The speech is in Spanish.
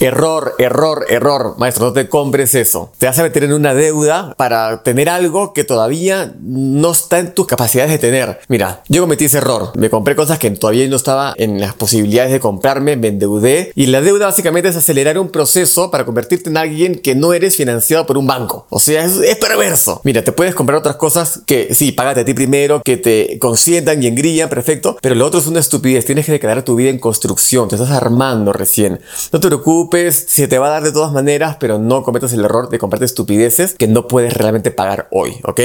Error, error, error. Maestro, no te compres eso. Te vas a meter en una deuda para tener algo que todavía no está en tus capacidades de tener. Mira, yo cometí ese error. Me compré cosas que todavía no estaba en las posibilidades de comprarme, me endeudé. Y la deuda básicamente es acelerar un proceso para convertirte en alguien que no eres financiado por un banco. O sea, es, perverso. Mira, te puedes comprar otras cosas que sí, págate a ti primero, que te consientan y engrillan, perfecto. Pero lo otro es una estupidez. Tienes que declarar tu vida en construcción. Te estás armando recién. No te preocupes, se te va a dar de todas maneras, pero no cometas el error de comprarte estupideces que no puedes realmente pagar hoy, ¿ok?